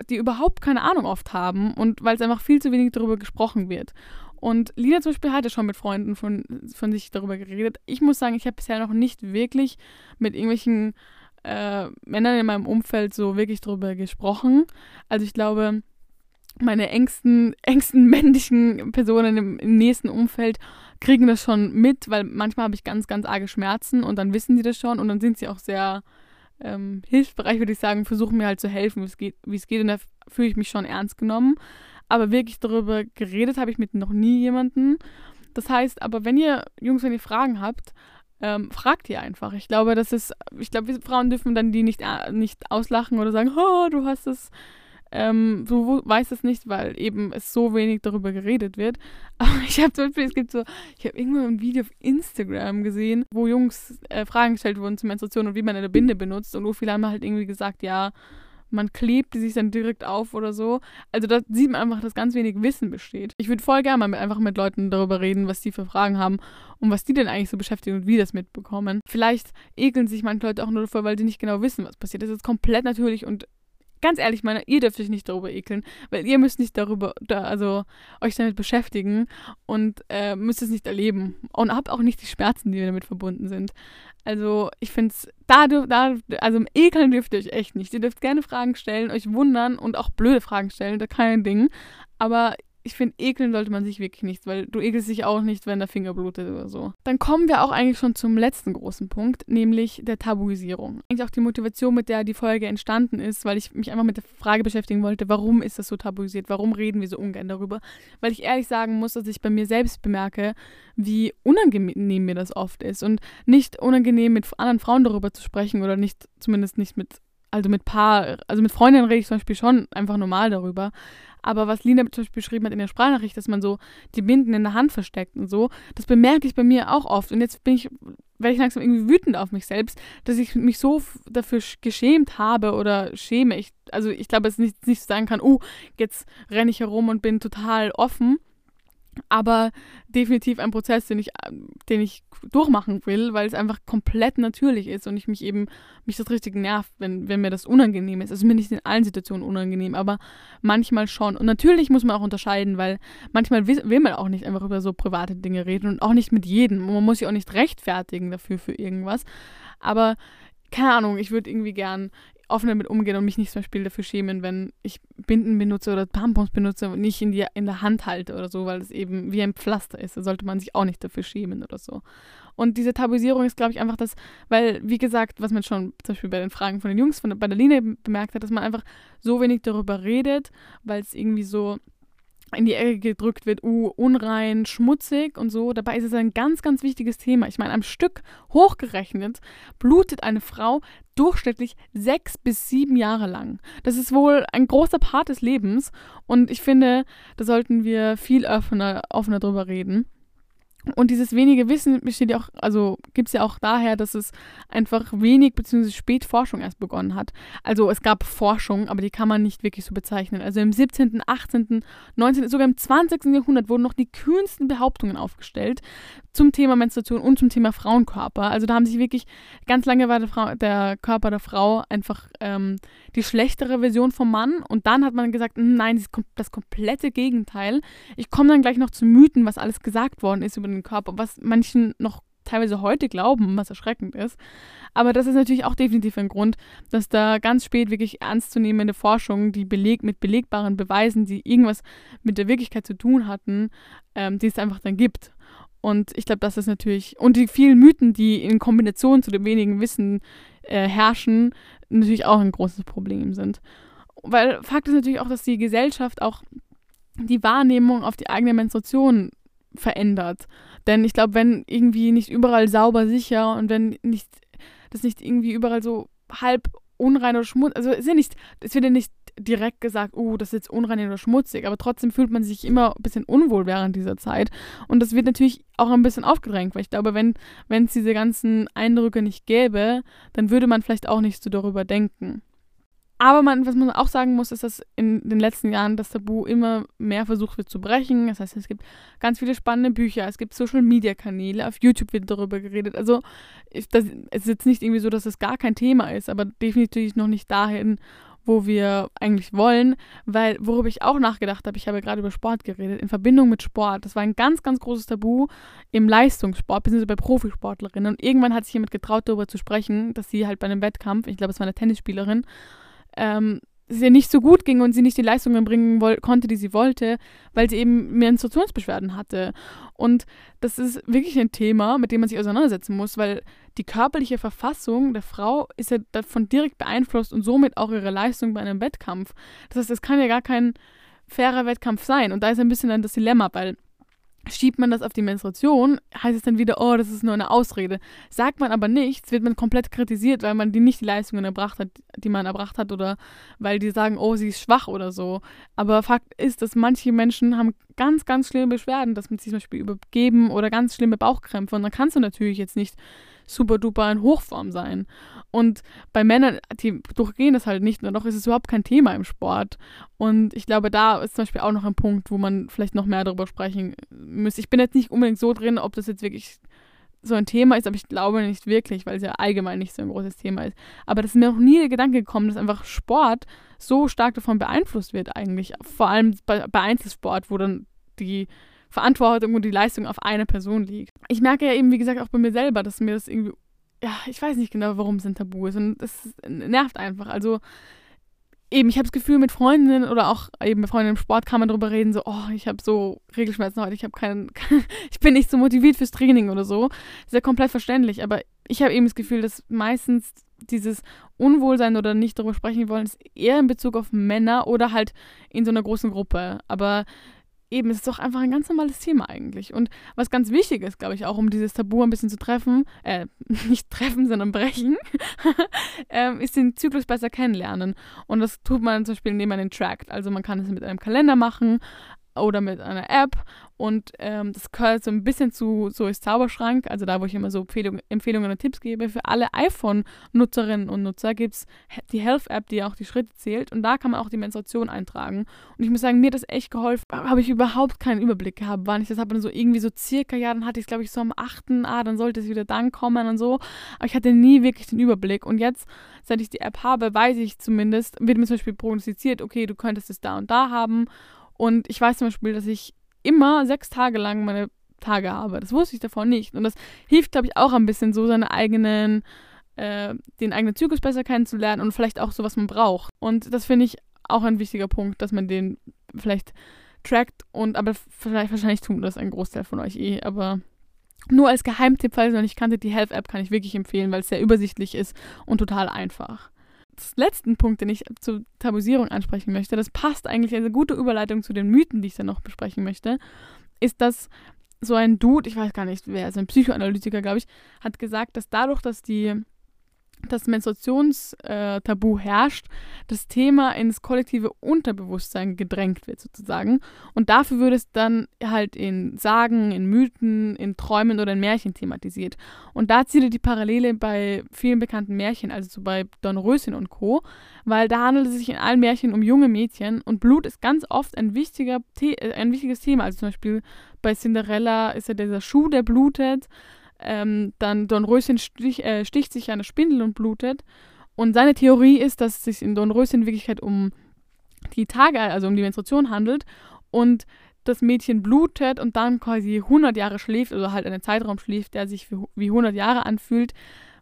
die überhaupt keine Ahnung oft haben und weil es einfach viel zu wenig darüber gesprochen wird. Und Lina zum Beispiel hatte schon mit Freunden von, von sich darüber geredet. Ich muss sagen, ich habe bisher noch nicht wirklich mit irgendwelchen äh, Männern in meinem Umfeld so wirklich darüber gesprochen. Also ich glaube, meine engsten, engsten männlichen Personen im, im, nächsten Umfeld kriegen das schon mit, weil manchmal habe ich ganz, ganz arge Schmerzen und dann wissen die das schon und dann sind sie auch sehr ähm, hilfsbereit, würde ich sagen, versuchen mir halt zu helfen, wie es geht, wie es geht und da fühle ich mich schon ernst genommen. Aber wirklich darüber geredet habe ich mit noch nie jemanden. Das heißt, aber wenn ihr, Jungs, wenn ihr Fragen habt, ähm, fragt ihr einfach. Ich glaube, das ist, ich glaube, wir Frauen dürfen dann die nicht, äh, nicht auslachen oder sagen, oh, du hast es ähm, du weißt es nicht, weil eben es so wenig darüber geredet wird. Aber ich habe zum Beispiel, es gibt so, ich habe irgendwann ein Video auf Instagram gesehen, wo Jungs äh, Fragen gestellt wurden zur Menstruation und wie man eine Binde benutzt. Und wo viele haben halt irgendwie gesagt, ja, man klebt die sich dann direkt auf oder so. Also da sieht man einfach, dass ganz wenig Wissen besteht. Ich würde voll gerne mal mit, einfach mit Leuten darüber reden, was die für Fragen haben und was die denn eigentlich so beschäftigen und wie das mitbekommen. Vielleicht ekeln sich manche Leute auch nur davor, weil sie nicht genau wissen, was passiert. Das ist komplett natürlich und ganz ehrlich meine, ihr dürft euch nicht darüber ekeln, weil ihr müsst nicht darüber, da, also euch damit beschäftigen und äh, müsst es nicht erleben und habt auch nicht die Schmerzen, die damit verbunden sind. Also ich finde es, da, da, also ekeln dürft ihr euch echt nicht. Ihr dürft gerne Fragen stellen, euch wundern und auch blöde Fragen stellen, da kein Ding. Aber ich finde, ekeln sollte man sich wirklich nicht, weil du ekelst dich auch nicht, wenn der Finger blutet oder so. Dann kommen wir auch eigentlich schon zum letzten großen Punkt, nämlich der Tabuisierung. Eigentlich auch die Motivation, mit der die Folge entstanden ist, weil ich mich einfach mit der Frage beschäftigen wollte, warum ist das so tabuisiert? Warum reden wir so ungern darüber? Weil ich ehrlich sagen muss, dass ich bei mir selbst bemerke, wie unangenehm mir das oft ist und nicht unangenehm mit anderen Frauen darüber zu sprechen oder nicht, zumindest nicht mit also mit Paar, also mit Freundinnen rede ich zum Beispiel schon einfach normal darüber. Aber was Lina zum Beispiel beschrieben hat in der Sprachnachricht, dass man so die Binden in der Hand versteckt und so, das bemerke ich bei mir auch oft. Und jetzt bin ich, werde ich langsam irgendwie wütend auf mich selbst, dass ich mich so dafür geschämt habe oder schäme. Ich, also ich glaube, dass ich nicht, nicht sagen kann, oh, jetzt renne ich herum und bin total offen aber definitiv ein Prozess, den ich, den ich durchmachen will, weil es einfach komplett natürlich ist und ich mich eben, mich das richtig nervt, wenn, wenn mir das unangenehm ist. Es ist mir nicht in allen Situationen unangenehm, aber manchmal schon. Und natürlich muss man auch unterscheiden, weil manchmal will, will man auch nicht einfach über so private Dinge reden und auch nicht mit jedem. Man muss sich auch nicht rechtfertigen dafür für irgendwas. Aber keine Ahnung, ich würde irgendwie gern offen damit umgehen und mich nicht zum Beispiel dafür schämen, wenn ich Binden benutze oder Tampons benutze und nicht in, die, in der Hand halte oder so, weil es eben wie ein Pflaster ist. Da sollte man sich auch nicht dafür schämen oder so. Und diese Tabuisierung ist, glaube ich, einfach das, weil, wie gesagt, was man schon zum Beispiel bei den Fragen von den Jungs von, bei der Linie bemerkt hat, dass man einfach so wenig darüber redet, weil es irgendwie so in die Ecke gedrückt wird, uh, unrein, schmutzig und so. Dabei ist es ein ganz, ganz wichtiges Thema. Ich meine, am Stück hochgerechnet blutet eine Frau durchschnittlich sechs bis sieben Jahre lang. Das ist wohl ein großer Part des Lebens und ich finde, da sollten wir viel offener, offener drüber reden. Und dieses wenige Wissen besteht ja auch, also gibt es ja auch daher, dass es einfach wenig bzw. spät Forschung erst begonnen hat. Also es gab Forschung, aber die kann man nicht wirklich so bezeichnen. Also im 17., 18., 19., sogar im 20. Jahrhundert wurden noch die kühnsten Behauptungen aufgestellt zum Thema Menstruation und zum Thema Frauenkörper. Also da haben sich wirklich ganz lange war der, Frau, der Körper der Frau einfach ähm, die schlechtere Version vom Mann. Und dann hat man gesagt, nein, das, das komplette Gegenteil. Ich komme dann gleich noch zu Mythen, was alles gesagt worden ist über den Körper, was manchen noch teilweise heute glauben, was erschreckend ist. Aber das ist natürlich auch definitiv ein Grund, dass da ganz spät wirklich ernstzunehmende Forschung, die beleg mit belegbaren Beweisen, die irgendwas mit der Wirklichkeit zu tun hatten, ähm, die es einfach dann gibt. Und ich glaube, das ist natürlich, und die vielen Mythen, die in Kombination zu dem wenigen Wissen äh, herrschen, natürlich auch ein großes Problem sind. Weil Fakt ist natürlich auch, dass die Gesellschaft auch die Wahrnehmung auf die eigene Menstruation verändert. Denn ich glaube, wenn irgendwie nicht überall sauber sicher und wenn nicht das nicht irgendwie überall so halb unrein oder schmutzig, also ist ja nicht, es wird ja nicht direkt gesagt, oh, das ist jetzt unrein oder schmutzig, aber trotzdem fühlt man sich immer ein bisschen unwohl während dieser Zeit. Und das wird natürlich auch ein bisschen aufgedrängt, weil ich glaube, wenn es diese ganzen Eindrücke nicht gäbe, dann würde man vielleicht auch nicht so darüber denken. Aber man, was man auch sagen muss, ist, dass in den letzten Jahren das Tabu immer mehr versucht wird zu brechen. Das heißt, es gibt ganz viele spannende Bücher, es gibt Social-Media-Kanäle, auf YouTube wird darüber geredet. Also das, es ist jetzt nicht irgendwie so, dass es gar kein Thema ist, aber definitiv noch nicht dahin, wo wir eigentlich wollen, weil worüber ich auch nachgedacht habe, ich habe gerade über Sport geredet, in Verbindung mit Sport. Das war ein ganz, ganz großes Tabu im Leistungssport, beziehungsweise bei Profisportlerinnen. Und irgendwann hat sich jemand getraut, darüber zu sprechen, dass sie halt bei einem Wettkampf, ich glaube, es war eine Tennisspielerin, ähm, es ihr nicht so gut ging und sie nicht die Leistungen bringen konnte, die sie wollte, weil sie eben Menstruationsbeschwerden hatte. Und das ist wirklich ein Thema, mit dem man sich auseinandersetzen muss, weil die körperliche Verfassung der Frau ist ja davon direkt beeinflusst und somit auch ihre Leistung bei einem Wettkampf. Das heißt, es kann ja gar kein fairer Wettkampf sein. Und da ist ein bisschen dann das Dilemma, weil Schiebt man das auf die Menstruation, heißt es dann wieder, oh, das ist nur eine Ausrede. Sagt man aber nichts, wird man komplett kritisiert, weil man die nicht die Leistungen erbracht hat, die man erbracht hat, oder weil die sagen, oh, sie ist schwach oder so. Aber Fakt ist, dass manche Menschen haben ganz, ganz schlimme Beschwerden, dass man sich zum Beispiel übergeben oder ganz schlimme Bauchkrämpfe. Und dann kannst du natürlich jetzt nicht super duper in Hochform sein. Und bei Männern, die durchgehen das halt nicht, und doch ist es überhaupt kein Thema im Sport. Und ich glaube, da ist zum Beispiel auch noch ein Punkt, wo man vielleicht noch mehr darüber sprechen müsste. Ich bin jetzt nicht unbedingt so drin, ob das jetzt wirklich so ein Thema ist, aber ich glaube nicht wirklich, weil es ja allgemein nicht so ein großes Thema ist. Aber das ist mir noch nie der Gedanke gekommen, dass einfach Sport so stark davon beeinflusst wird eigentlich. Vor allem bei, bei Einzelsport, wo dann die Verantwortung und die Leistung auf einer Person liegt. Ich merke ja eben, wie gesagt, auch bei mir selber, dass mir das irgendwie, ja, ich weiß nicht genau, warum es ein Tabu ist und das nervt einfach. Also eben, ich habe das Gefühl, mit Freundinnen oder auch eben mit Freunden im Sport kann man darüber reden, so, oh, ich habe so Regelschmerzen heute, ich habe keinen, ich bin nicht so motiviert fürs Training oder so. Das ist ja komplett verständlich, aber ich habe eben das Gefühl, dass meistens dieses Unwohlsein oder nicht darüber sprechen wollen, ist eher in Bezug auf Männer oder halt in so einer großen Gruppe. Aber eben, es ist doch einfach ein ganz normales Thema eigentlich. Und was ganz wichtig ist, glaube ich, auch um dieses Tabu ein bisschen zu treffen, äh, nicht treffen, sondern brechen, ähm, ist den Zyklus besser kennenlernen. Und das tut man zum Beispiel, indem man den trackt. Also man kann es mit einem Kalender machen, oder mit einer App. Und ähm, das gehört so ein bisschen zu So ist Zauberschrank, also da, wo ich immer so Empfehlung, Empfehlungen und Tipps gebe. Für alle iPhone-Nutzerinnen und Nutzer gibt es die Health-App, die auch die Schritte zählt. Und da kann man auch die Menstruation eintragen. Und ich muss sagen, mir hat das echt geholfen. Habe ich überhaupt keinen Überblick gehabt, wann ich das habe. Und so irgendwie so circa, ja, dann hatte ich es, glaube ich, so am 8. Ah, dann sollte es wieder dann kommen und so. Aber ich hatte nie wirklich den Überblick. Und jetzt, seit ich die App habe, weiß ich zumindest, wird mir zum Beispiel prognostiziert, okay, du könntest es da und da haben. Und ich weiß zum Beispiel, dass ich immer sechs Tage lang meine Tage habe. Das wusste ich davor nicht. Und das hilft, glaube ich, auch ein bisschen so, seine eigenen, äh, den eigenen Zyklus besser kennenzulernen und vielleicht auch so, was man braucht. Und das finde ich auch ein wichtiger Punkt, dass man den vielleicht trackt und aber vielleicht wahrscheinlich tun das ein Großteil von euch eh, aber nur als Geheimtipp, falls ihr noch nicht kanntet, die Health App kann ich wirklich empfehlen, weil es sehr übersichtlich ist und total einfach letzten Punkt, den ich zur Tabuisierung ansprechen möchte, das passt eigentlich eine gute Überleitung zu den Mythen, die ich dann noch besprechen möchte, ist, dass so ein Dude, ich weiß gar nicht, wer ist, ein Psychoanalytiker, glaube ich, hat gesagt, dass dadurch, dass die das Menstruationstabu herrscht, das Thema ins kollektive Unterbewusstsein gedrängt wird sozusagen. Und dafür würde es dann halt in Sagen, in Mythen, in Träumen oder in Märchen thematisiert. Und da zieht er die Parallele bei vielen bekannten Märchen, also so bei Dornröschen und Co., weil da handelt es sich in allen Märchen um junge Mädchen und Blut ist ganz oft ein, wichtiger, äh, ein wichtiges Thema. Also zum Beispiel bei Cinderella ist ja dieser Schuh, der blutet. Ähm, dann Dornröschen stich, äh, sticht sich eine Spindel und blutet. Und seine Theorie ist, dass es sich in Dornröschen in Wirklichkeit um die Tage, also um die Menstruation handelt und das Mädchen blutet und dann quasi 100 Jahre schläft, also halt einen Zeitraum schläft, der sich wie 100 Jahre anfühlt,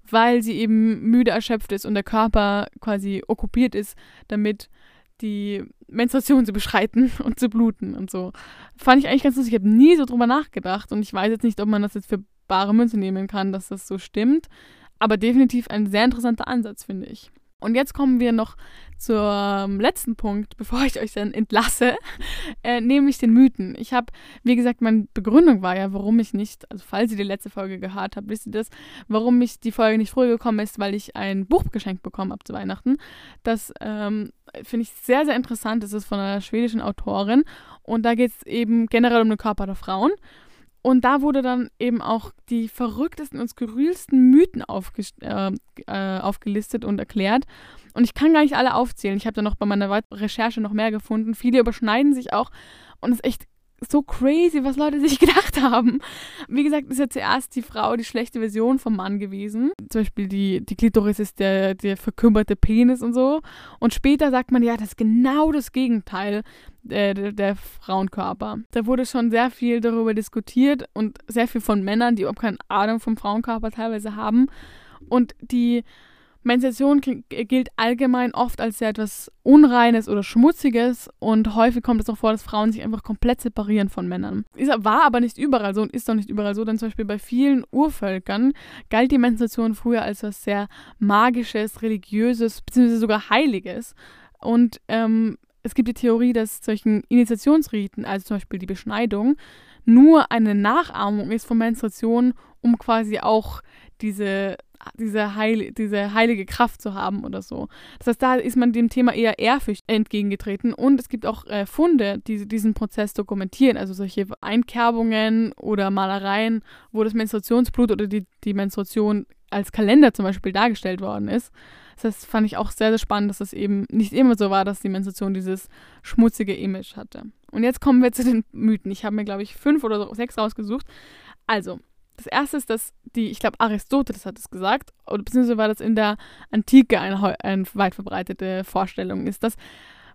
weil sie eben müde erschöpft ist und der Körper quasi okkupiert ist, damit die Menstruation zu beschreiten und zu bluten und so. Fand ich eigentlich ganz lustig. Ich habe nie so drüber nachgedacht und ich weiß jetzt nicht, ob man das jetzt für bare Münze nehmen kann, dass das so stimmt. Aber definitiv ein sehr interessanter Ansatz, finde ich. Und jetzt kommen wir noch zum letzten Punkt, bevor ich euch dann entlasse, äh, nämlich den Mythen. Ich habe, wie gesagt, meine Begründung war ja, warum ich nicht, also falls ihr die letzte Folge gehört habt, wisst ihr das, warum mich die Folge nicht früher gekommen ist, weil ich ein Buch geschenkt bekommen habe zu Weihnachten. Das ähm, finde ich sehr, sehr interessant. Das ist von einer schwedischen Autorin und da geht es eben generell um den Körper der Frauen. Und da wurde dann eben auch die verrücktesten und skurrilsten Mythen äh, äh, aufgelistet und erklärt. Und ich kann gar nicht alle aufzählen. Ich habe da noch bei meiner Recherche noch mehr gefunden. Viele überschneiden sich auch. Und es ist echt so crazy, was Leute sich gedacht haben. Wie gesagt, ist ja zuerst die Frau die schlechte Version vom Mann gewesen. Zum Beispiel die, die Klitoris ist der, der verkümmerte Penis und so. Und später sagt man, ja, das ist genau das Gegenteil äh, der, der Frauenkörper. Da wurde schon sehr viel darüber diskutiert und sehr viel von Männern, die überhaupt keine Ahnung vom Frauenkörper teilweise haben. Und die Menstruation gilt allgemein oft als sehr etwas Unreines oder Schmutziges und häufig kommt es auch vor, dass Frauen sich einfach komplett separieren von Männern. Ist, war aber nicht überall so und ist doch nicht überall so, denn zum Beispiel bei vielen Urvölkern galt die Menstruation früher als was sehr Magisches, Religiöses, beziehungsweise sogar Heiliges. Und ähm, es gibt die Theorie, dass solchen Initiationsriten, also zum Beispiel die Beschneidung, nur eine Nachahmung ist von Menstruation, um quasi auch diese diese, heil, diese heilige Kraft zu haben oder so. Das heißt, da ist man dem Thema eher ehrfürchtig entgegengetreten und es gibt auch äh, Funde, die diesen Prozess dokumentieren, also solche Einkerbungen oder Malereien, wo das Menstruationsblut oder die, die Menstruation als Kalender zum Beispiel dargestellt worden ist. Das heißt, fand ich auch sehr, sehr spannend, dass es eben nicht immer so war, dass die Menstruation dieses schmutzige Image hatte. Und jetzt kommen wir zu den Mythen. Ich habe mir, glaube ich, fünf oder sechs rausgesucht. Also, das erste ist, dass die, ich glaube, Aristoteles hat es gesagt, oder beziehungsweise war das in der Antike eine, eine weit verbreitete Vorstellung, ist, dass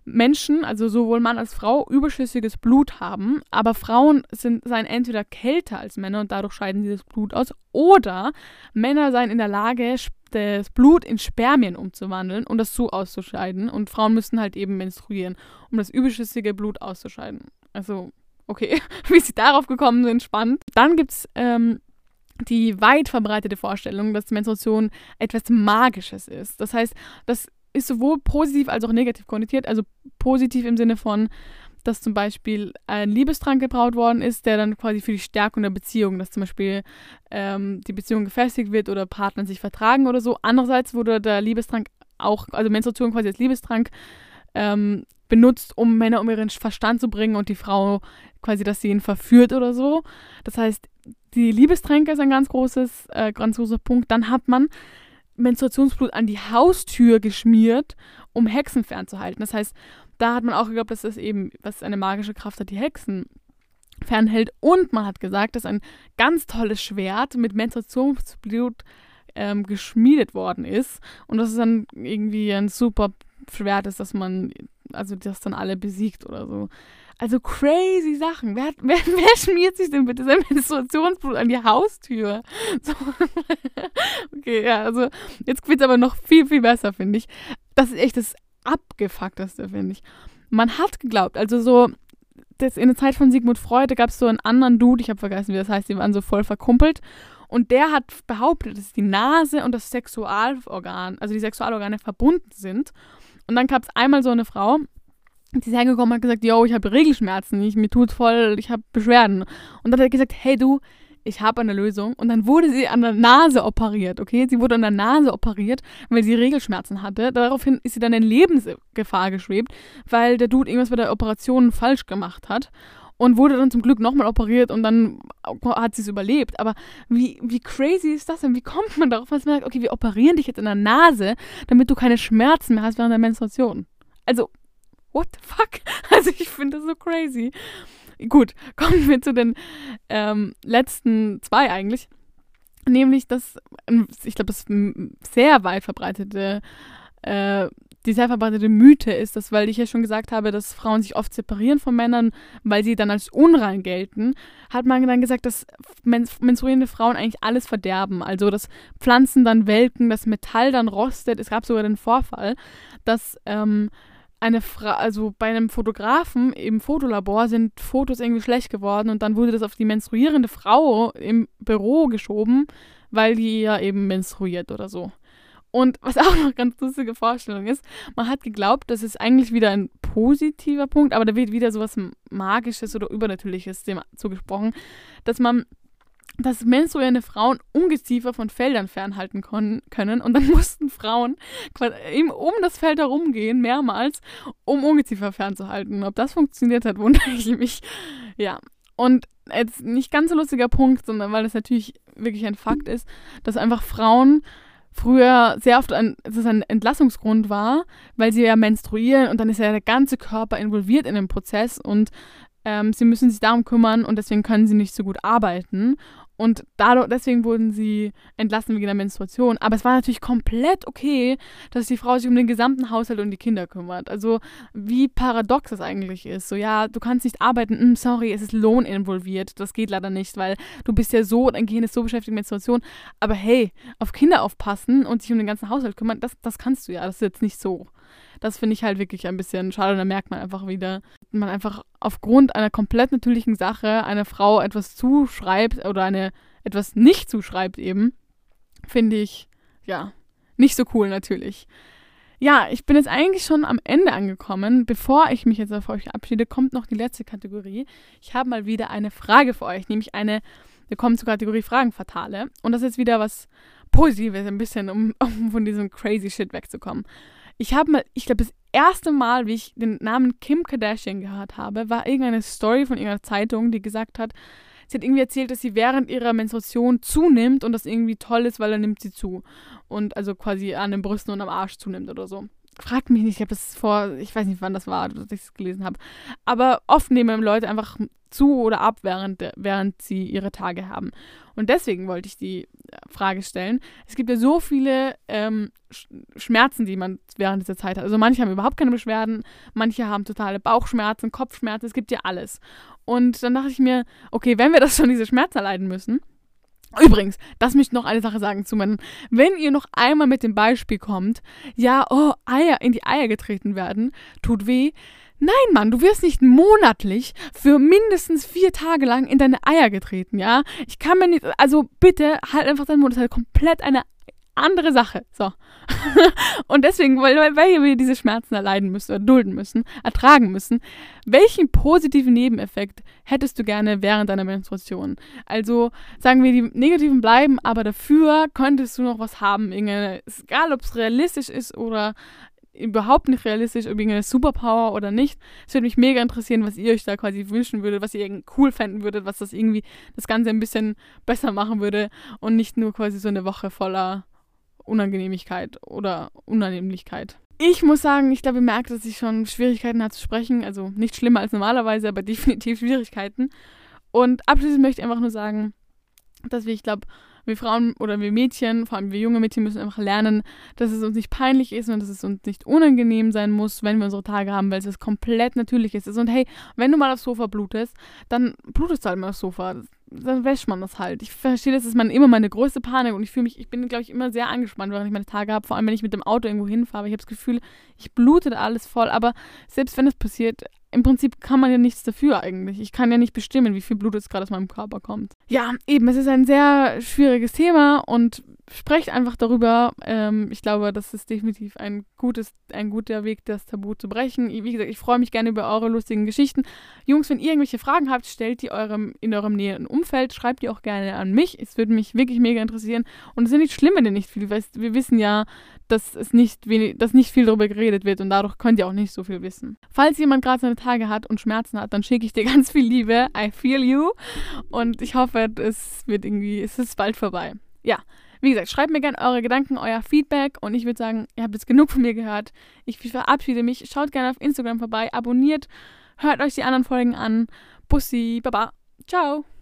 Menschen, also sowohl Mann als Frau, überschüssiges Blut haben, aber Frauen sind, seien entweder kälter als Männer und dadurch scheiden sie das Blut aus, oder Männer seien in der Lage, das Blut in Spermien umzuwandeln und das so auszuscheiden und Frauen müssten halt eben menstruieren, um das überschüssige Blut auszuscheiden. Also, okay, wie sie darauf gekommen sind, spannend. Dann gibt es ähm, die weit verbreitete Vorstellung, dass Menstruation etwas Magisches ist. Das heißt, das ist sowohl positiv als auch negativ konnotiert. Also positiv im Sinne von, dass zum Beispiel ein Liebestrank gebraut worden ist, der dann quasi für die Stärkung der Beziehung, dass zum Beispiel ähm, die Beziehung gefestigt wird oder Partner sich vertragen oder so. Andererseits wurde der Liebestrank auch, also Menstruation quasi als Liebestrank ähm, benutzt, um Männer um ihren Verstand zu bringen und die Frau quasi, dass sie ihn verführt oder so. Das heißt, die Liebestränke ist ein ganz großes, äh, ganz großer Punkt. Dann hat man Menstruationsblut an die Haustür geschmiert, um Hexen fernzuhalten. Das heißt, da hat man auch geglaubt, dass das eben, was eine magische Kraft hat, die Hexen fernhält. Und man hat gesagt, dass ein ganz tolles Schwert mit Menstruationsblut ähm, geschmiedet worden ist. Und das ist dann irgendwie ein super Schwert ist, dass man, also das dann alle besiegt oder so. Also crazy Sachen. Wer, wer, wer schmiert sich denn bitte sein Menstruationsblut an die Haustür? So. Okay, ja, also jetzt wird es aber noch viel, viel besser, finde ich. Das ist echt das Abgefuckteste, finde ich. Man hat geglaubt, also so, das in der Zeit von Sigmund Freud, gab es so einen anderen Dude, ich habe vergessen, wie das heißt, die waren so voll verkumpelt. Und der hat behauptet, dass die Nase und das Sexualorgan, also die Sexualorgane verbunden sind. Und dann gab es einmal so eine Frau, die ist hergekommen und hat gesagt, yo, ich habe Regelschmerzen, ich, mir tut voll, ich habe Beschwerden. Und dann hat er gesagt, hey du, ich habe eine Lösung. Und dann wurde sie an der Nase operiert, okay? Sie wurde an der Nase operiert, weil sie Regelschmerzen hatte. Daraufhin ist sie dann in Lebensgefahr geschwebt, weil der Dude irgendwas bei der Operation falsch gemacht hat. Und wurde dann zum Glück nochmal operiert und dann hat sie es überlebt. Aber wie, wie crazy ist das denn? Wie kommt man darauf, dass man sagt, okay, wir operieren dich jetzt in der Nase, damit du keine Schmerzen mehr hast während der Menstruation? Also, what the fuck? Also ich finde das so crazy. Gut, kommen wir zu den ähm, letzten zwei eigentlich. Nämlich das, ich glaube, das sehr weit verbreitete, äh, die sehr verbreitete Mythe ist, dass, weil ich ja schon gesagt habe, dass Frauen sich oft separieren von Männern, weil sie dann als unrein gelten, hat man dann gesagt, dass menstruierende Frauen eigentlich alles verderben. Also, dass Pflanzen dann welken, das Metall dann rostet. Es gab sogar den Vorfall, dass ähm, eine Fra also bei einem Fotografen im Fotolabor sind Fotos irgendwie schlecht geworden und dann wurde das auf die menstruierende Frau im Büro geschoben, weil die ja eben menstruiert oder so. Und was auch noch ganz lustige Vorstellung ist, man hat geglaubt, das ist eigentlich wieder ein positiver Punkt, aber da wird wieder sowas Magisches oder Übernatürliches dem zugesprochen, dass man dass menstruierende Frauen Ungeziefer von Feldern fernhalten können und dann mussten Frauen um das Feld herumgehen, mehrmals, um Ungeziefer fernzuhalten. Ob das funktioniert hat, wundere ich mich. Ja, und jetzt nicht ganz so lustiger Punkt, sondern weil das natürlich wirklich ein Fakt ist, dass einfach Frauen früher sehr oft ein, dass ein Entlassungsgrund war, weil sie ja menstruieren und dann ist ja der ganze Körper involviert in den Prozess und ähm, sie müssen sich darum kümmern und deswegen können sie nicht so gut arbeiten. Und dadurch, deswegen wurden sie entlassen wegen der Menstruation. Aber es war natürlich komplett okay, dass die Frau sich um den gesamten Haushalt und die Kinder kümmert. Also wie paradox das eigentlich ist. So, ja, du kannst nicht arbeiten, mm, sorry, es ist Lohn involviert. Das geht leider nicht, weil du bist ja so, dein Gehirn ist so beschäftigt mit Menstruation. Aber hey, auf Kinder aufpassen und sich um den ganzen Haushalt kümmern, das, das kannst du ja. Das ist jetzt nicht so. Das finde ich halt wirklich ein bisschen schade. Da merkt man einfach wieder, man einfach aufgrund einer komplett natürlichen Sache einer Frau etwas zuschreibt oder eine etwas nicht zuschreibt eben, finde ich, ja, nicht so cool natürlich. Ja, ich bin jetzt eigentlich schon am Ende angekommen. Bevor ich mich jetzt auf euch verabschiede, kommt noch die letzte Kategorie. Ich habe mal wieder eine Frage für euch, nämlich eine, wir kommen zur Kategorie Fragen Fatale. Und das ist wieder was Positives, ein bisschen, um, um von diesem crazy Shit wegzukommen. Ich habe mal, ich glaube, das erste Mal, wie ich den Namen Kim Kardashian gehört habe, war irgendeine Story von irgendeiner Zeitung, die gesagt hat, sie hat irgendwie erzählt, dass sie während ihrer Menstruation zunimmt und das irgendwie toll ist, weil dann nimmt sie zu. Und also quasi an den Brüsten und am Arsch zunimmt oder so. Fragt mich nicht, ich habe das vor, ich weiß nicht, wann das war, dass ich es gelesen habe. Aber oft nehmen Leute einfach zu oder ab, während, während sie ihre Tage haben. Und deswegen wollte ich die äh, Frage stellen. Es gibt ja so viele ähm, Schmerzen, die man während dieser Zeit hat. Also manche haben überhaupt keine Beschwerden, manche haben totale Bauchschmerzen, Kopfschmerzen, es gibt ja alles. Und dann dachte ich mir, okay, wenn wir das schon diese Schmerzen erleiden müssen, Übrigens, das möchte ich noch eine Sache sagen zu meinen. Wenn ihr noch einmal mit dem Beispiel kommt, ja, oh, Eier in die Eier getreten werden, tut weh, Nein, Mann, du wirst nicht monatlich für mindestens vier Tage lang in deine Eier getreten, ja? Ich kann mir nicht, also bitte halt einfach deinen Mund, das ist halt komplett eine andere Sache. So. und deswegen, weil, weil wir diese Schmerzen erleiden müssen, erdulden müssen, ertragen müssen, welchen positiven Nebeneffekt hättest du gerne während deiner Menstruation? Also sagen wir, die negativen bleiben, aber dafür könntest du noch was haben. Irgendeine, egal ob es realistisch ist oder überhaupt nicht realistisch, ob irgendeine Superpower oder nicht. Es würde mich mega interessieren, was ihr euch da quasi wünschen würdet, was ihr cool fänden würdet, was das irgendwie das Ganze ein bisschen besser machen würde und nicht nur quasi so eine Woche voller Unangenehmigkeit oder Unannehmlichkeit. Ich muss sagen, ich glaube, ihr merkt, dass ich schon Schwierigkeiten habe zu sprechen. Also nicht schlimmer als normalerweise, aber definitiv Schwierigkeiten. Und abschließend möchte ich einfach nur sagen, dass wir, ich glaube, wir Frauen oder wir Mädchen, vor allem wir junge Mädchen, müssen einfach lernen, dass es uns nicht peinlich ist und dass es uns nicht unangenehm sein muss, wenn wir unsere Tage haben, weil es komplett natürlich ist. Und hey, wenn du mal aufs Sofa blutest, dann blutest du halt mal aufs Sofa. Dann wäscht man das halt. Ich verstehe, das ist man immer meine größte Panik und ich fühle mich, ich bin, glaube ich, immer sehr angespannt, während ich meine Tage habe, vor allem wenn ich mit dem Auto irgendwo hinfahre. Ich habe das Gefühl, ich blute da alles voll, aber selbst wenn es passiert, im Prinzip kann man ja nichts dafür eigentlich. Ich kann ja nicht bestimmen, wie viel Blut jetzt gerade aus meinem Körper kommt. Ja, eben, es ist ein sehr schwieriges Thema und sprecht einfach darüber. Ähm, ich glaube, das ist definitiv ein, gutes, ein guter Weg, das Tabu zu brechen. Wie gesagt, ich freue mich gerne über eure lustigen Geschichten. Jungs, wenn ihr irgendwelche Fragen habt, stellt die eurem, in eurem näheren Umfeld, schreibt die auch gerne an mich. Es würde mich wirklich mega interessieren. Und es ist nicht schlimm, wenn ihr nicht viel wisst. Wir wissen ja, dass es nicht, wenig, dass nicht viel darüber geredet wird und dadurch könnt ihr auch nicht so viel wissen. Falls jemand gerade seine Tage hat und Schmerzen hat, dann schicke ich dir ganz viel Liebe. I feel you. Und ich hoffe, es wird irgendwie, es ist bald vorbei. Ja. Wie gesagt, schreibt mir gerne eure Gedanken, euer Feedback und ich würde sagen, ihr habt jetzt genug von mir gehört. Ich verabschiede mich. Schaut gerne auf Instagram vorbei, abonniert, hört euch die anderen Folgen an. Bussi, Baba. Ciao.